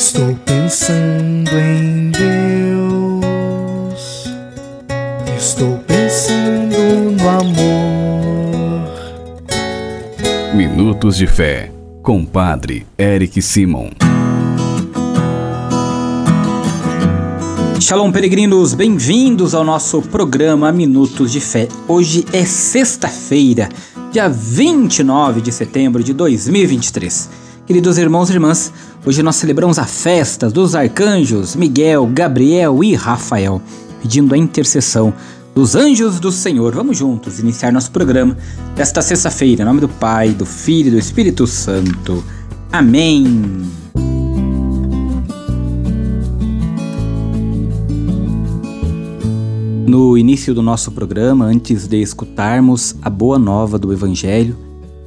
Estou pensando em Deus. Estou pensando no amor. Minutos de Fé, com Padre Eric Simon. Shalom, peregrinos, bem-vindos ao nosso programa Minutos de Fé. Hoje é sexta-feira, dia 29 de setembro de 2023. Queridos irmãos e irmãs, hoje nós celebramos a festa dos arcanjos Miguel, Gabriel e Rafael, pedindo a intercessão dos anjos do Senhor. Vamos juntos iniciar nosso programa desta sexta-feira, em nome do Pai, do Filho e do Espírito Santo. Amém. No início do nosso programa, antes de escutarmos a boa nova do Evangelho,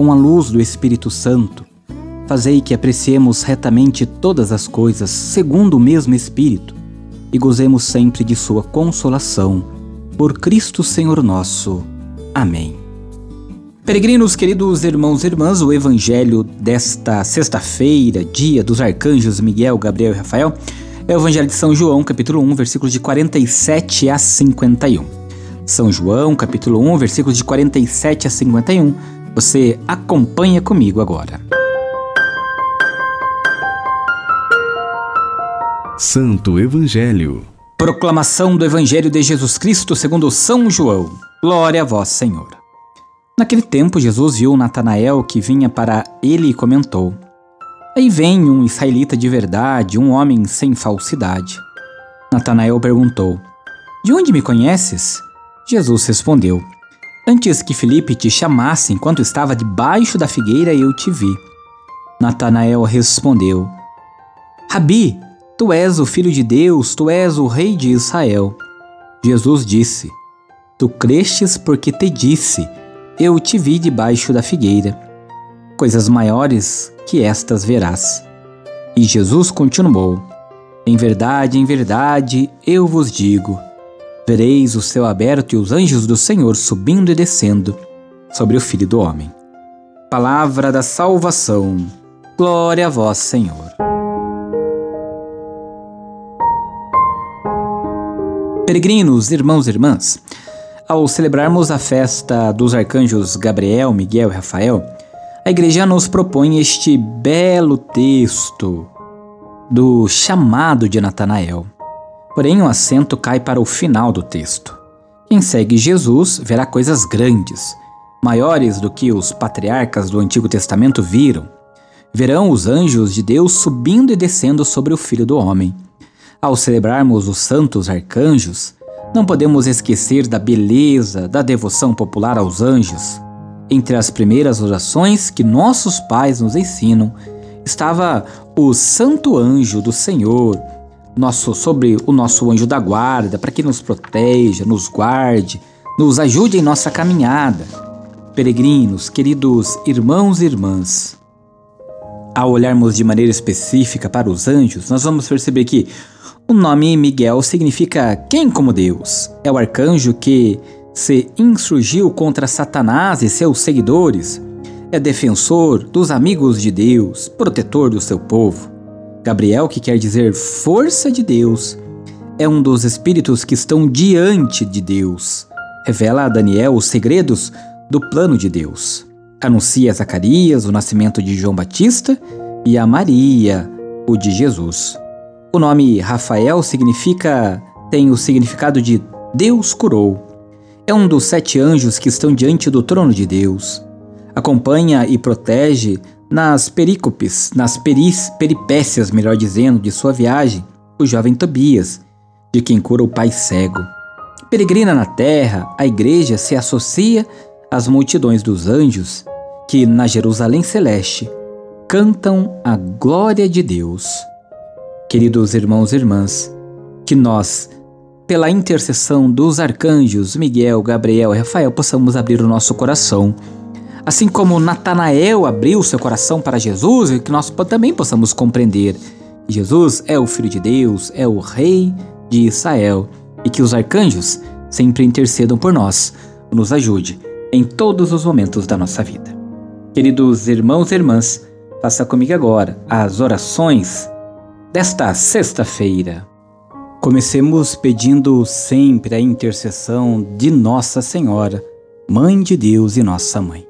com a luz do Espírito Santo, fazei que apreciemos retamente todas as coisas segundo o mesmo Espírito e gozemos sempre de Sua consolação. Por Cristo Senhor nosso. Amém. Peregrinos, queridos irmãos e irmãs, o Evangelho desta sexta-feira, dia dos arcanjos Miguel, Gabriel e Rafael, é o Evangelho de São João, capítulo 1, versículos de 47 a 51. São João, capítulo 1, versículos de 47 a 51. Você acompanha comigo agora. Santo Evangelho. Proclamação do Evangelho de Jesus Cristo segundo São João. Glória a vós, Senhor. Naquele tempo, Jesus viu Natanael que vinha para ele e comentou: Aí vem um israelita de verdade, um homem sem falsidade. Natanael perguntou: De onde me conheces? Jesus respondeu: Antes que Felipe te chamasse enquanto estava debaixo da figueira, eu te vi. Natanael respondeu: Rabi, tu és o filho de Deus, tu és o rei de Israel. Jesus disse: Tu crestes porque te disse: Eu te vi debaixo da figueira. Coisas maiores que estas verás. E Jesus continuou: Em verdade, em verdade, eu vos digo vereis o céu aberto e os anjos do Senhor subindo e descendo sobre o Filho do Homem. Palavra da salvação. Glória a vós, Senhor. Peregrinos, irmãos e irmãs, ao celebrarmos a festa dos arcanjos Gabriel, Miguel e Rafael, a igreja nos propõe este belo texto do chamado de Natanael. Porém, o acento cai para o final do texto. Quem segue Jesus verá coisas grandes, maiores do que os patriarcas do Antigo Testamento viram. Verão os anjos de Deus subindo e descendo sobre o Filho do Homem. Ao celebrarmos os santos arcanjos, não podemos esquecer da beleza da devoção popular aos anjos. Entre as primeiras orações que nossos pais nos ensinam, estava o Santo Anjo do Senhor, nosso, sobre o nosso anjo da guarda, para que nos proteja, nos guarde, nos ajude em nossa caminhada. Peregrinos, queridos irmãos e irmãs, ao olharmos de maneira específica para os anjos, nós vamos perceber que o nome Miguel significa quem como Deus. É o arcanjo que se insurgiu contra Satanás e seus seguidores. É defensor dos amigos de Deus, protetor do seu povo. Gabriel, que quer dizer força de Deus, é um dos espíritos que estão diante de Deus. Revela a Daniel os segredos do plano de Deus. Anuncia a Zacarias o nascimento de João Batista e a Maria o de Jesus. O nome Rafael significa tem o significado de Deus curou. É um dos sete anjos que estão diante do trono de Deus. Acompanha e protege nas perícopes, nas peris, peripécias, melhor dizendo, de sua viagem, o jovem Tobias, de quem cura o pai cego. Peregrina na terra, a igreja se associa às multidões dos anjos que, na Jerusalém celeste, cantam a glória de Deus. Queridos irmãos e irmãs, que nós, pela intercessão dos arcanjos Miguel, Gabriel e Rafael, possamos abrir o nosso coração. Assim como Natanael abriu seu coração para Jesus, que nós também possamos compreender que Jesus é o Filho de Deus, é o Rei de Israel, e que os arcanjos sempre intercedam por nós, nos ajude em todos os momentos da nossa vida. Queridos irmãos e irmãs, faça comigo agora as orações desta sexta-feira. Comecemos pedindo sempre a intercessão de Nossa Senhora, Mãe de Deus e Nossa Mãe.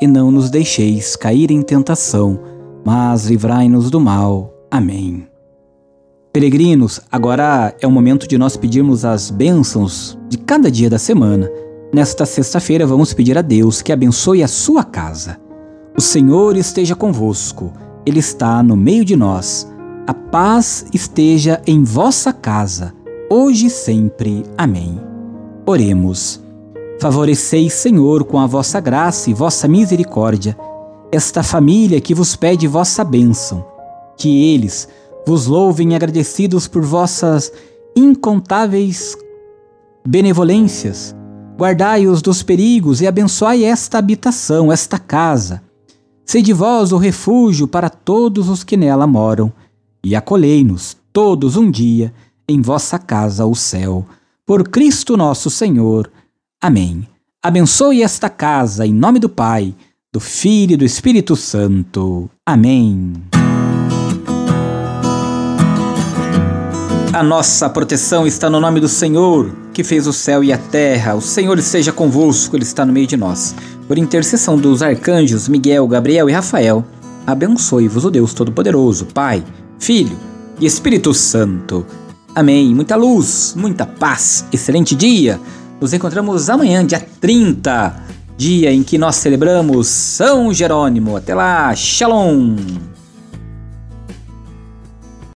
E não nos deixeis cair em tentação, mas livrai-nos do mal. Amém. Peregrinos, agora é o momento de nós pedirmos as bênçãos de cada dia da semana. Nesta sexta-feira, vamos pedir a Deus que abençoe a sua casa. O Senhor esteja convosco, Ele está no meio de nós. A paz esteja em vossa casa, hoje e sempre. Amém. Oremos. Favoreceis, Senhor, com a vossa graça e vossa misericórdia, esta família que vos pede vossa bênção. Que eles, vos louvem agradecidos por vossas incontáveis benevolências. Guardai-os dos perigos e abençoai esta habitação, esta casa. Sede vós o refúgio para todos os que nela moram, e acolhei-nos todos um dia em vossa casa, o céu. Por Cristo nosso Senhor. Amém. Abençoe esta casa em nome do Pai, do Filho e do Espírito Santo. Amém. A nossa proteção está no nome do Senhor, que fez o céu e a terra. O Senhor esteja convosco, Ele está no meio de nós. Por intercessão dos arcanjos Miguel, Gabriel e Rafael, abençoe-vos o Deus Todo-Poderoso, Pai, Filho e Espírito Santo. Amém. Muita luz, muita paz, excelente dia. Nos encontramos amanhã, dia 30, dia em que nós celebramos São Jerônimo. Até lá, Shalom!